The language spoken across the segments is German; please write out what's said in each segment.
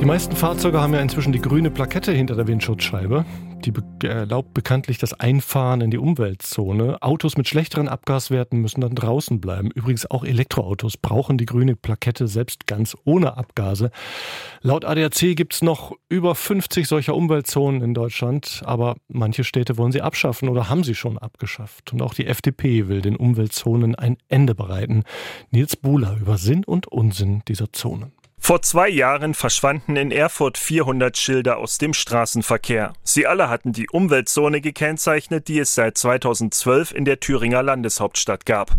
Die meisten Fahrzeuge haben ja inzwischen die grüne Plakette hinter der Windschutzscheibe. Die erlaubt bekanntlich das Einfahren in die Umweltzone. Autos mit schlechteren Abgaswerten müssen dann draußen bleiben. Übrigens auch Elektroautos brauchen die grüne Plakette selbst ganz ohne Abgase. Laut ADAC gibt es noch über 50 solcher Umweltzonen in Deutschland, aber manche Städte wollen sie abschaffen oder haben sie schon abgeschafft. Und auch die FDP will den Umweltzonen ein Ende bereiten. Nils Buhler über Sinn und Unsinn dieser Zonen. Vor zwei Jahren verschwanden in Erfurt 400 Schilder aus dem Straßenverkehr. Sie alle hatten die Umweltzone gekennzeichnet, die es seit 2012 in der Thüringer Landeshauptstadt gab.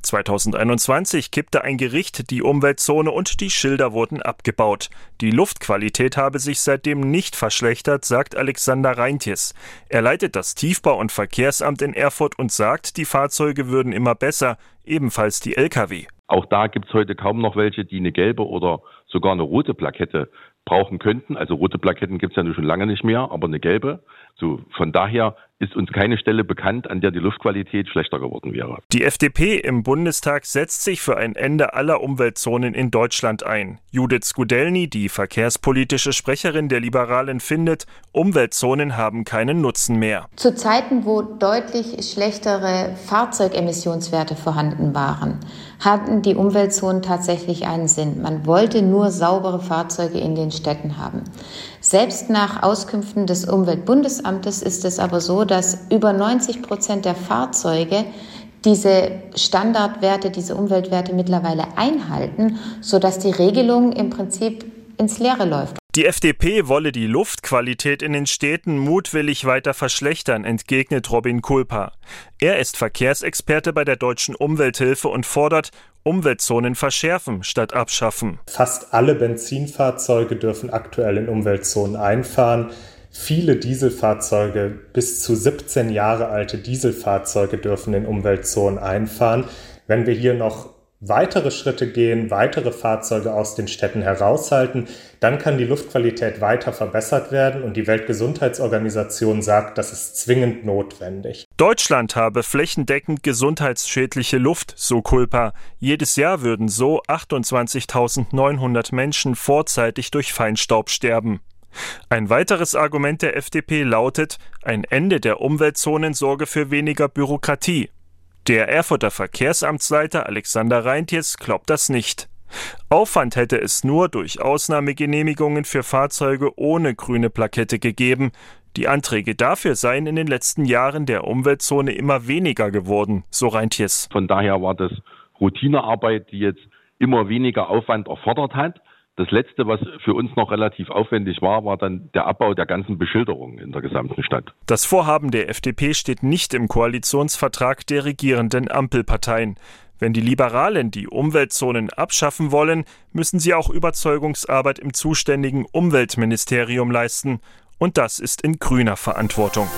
2021 kippte ein Gericht die Umweltzone und die Schilder wurden abgebaut. Die Luftqualität habe sich seitdem nicht verschlechtert, sagt Alexander Reintjes. Er leitet das Tiefbau- und Verkehrsamt in Erfurt und sagt, die Fahrzeuge würden immer besser, ebenfalls die Lkw. Auch da gibt es heute kaum noch welche, die eine gelbe oder sogar eine rote Plakette brauchen könnten. Also rote Plaketten gibt es ja schon lange nicht mehr, aber eine gelbe. So, von daher ist uns keine Stelle bekannt, an der die Luftqualität schlechter geworden wäre. Die FDP im Bundestag setzt sich für ein Ende aller Umweltzonen in Deutschland ein. Judith Skudelny, die verkehrspolitische Sprecherin der Liberalen, findet, Umweltzonen haben keinen Nutzen mehr. Zu Zeiten, wo deutlich schlechtere Fahrzeugemissionswerte vorhanden waren, hatten die Umweltzonen tatsächlich einen Sinn. Man wollte nur saubere Fahrzeuge in den Städten haben. Selbst nach Auskünften des Umweltbundesamtes ist es aber so, dass über 90 Prozent der Fahrzeuge diese Standardwerte, diese Umweltwerte mittlerweile einhalten, sodass die Regelung im Prinzip ins Leere läuft. Die FDP wolle die Luftqualität in den Städten mutwillig weiter verschlechtern, entgegnet Robin Kulpa. Er ist Verkehrsexperte bei der Deutschen Umwelthilfe und fordert, Umweltzonen verschärfen statt abschaffen. Fast alle Benzinfahrzeuge dürfen aktuell in Umweltzonen einfahren. Viele Dieselfahrzeuge, bis zu 17 Jahre alte Dieselfahrzeuge dürfen in Umweltzonen einfahren. Wenn wir hier noch weitere Schritte gehen, weitere Fahrzeuge aus den Städten heraushalten, dann kann die Luftqualität weiter verbessert werden und die Weltgesundheitsorganisation sagt, das ist zwingend notwendig. Deutschland habe flächendeckend gesundheitsschädliche Luft, so Culpa. Jedes Jahr würden so 28.900 Menschen vorzeitig durch Feinstaub sterben. Ein weiteres Argument der FDP lautet, ein Ende der Umweltzonen sorge für weniger Bürokratie. Der Erfurter Verkehrsamtsleiter Alexander Reintjes glaubt das nicht. Aufwand hätte es nur durch Ausnahmegenehmigungen für Fahrzeuge ohne grüne Plakette gegeben. Die Anträge dafür seien in den letzten Jahren der Umweltzone immer weniger geworden, so Reintjes. Von daher war das Routinearbeit, die jetzt immer weniger Aufwand erfordert hat. Das letzte, was für uns noch relativ aufwendig war, war dann der Abbau der ganzen Beschilderung in der gesamten Stadt. Das Vorhaben der FDP steht nicht im Koalitionsvertrag der regierenden Ampelparteien. Wenn die Liberalen die Umweltzonen abschaffen wollen, müssen sie auch Überzeugungsarbeit im zuständigen Umweltministerium leisten. Und das ist in grüner Verantwortung.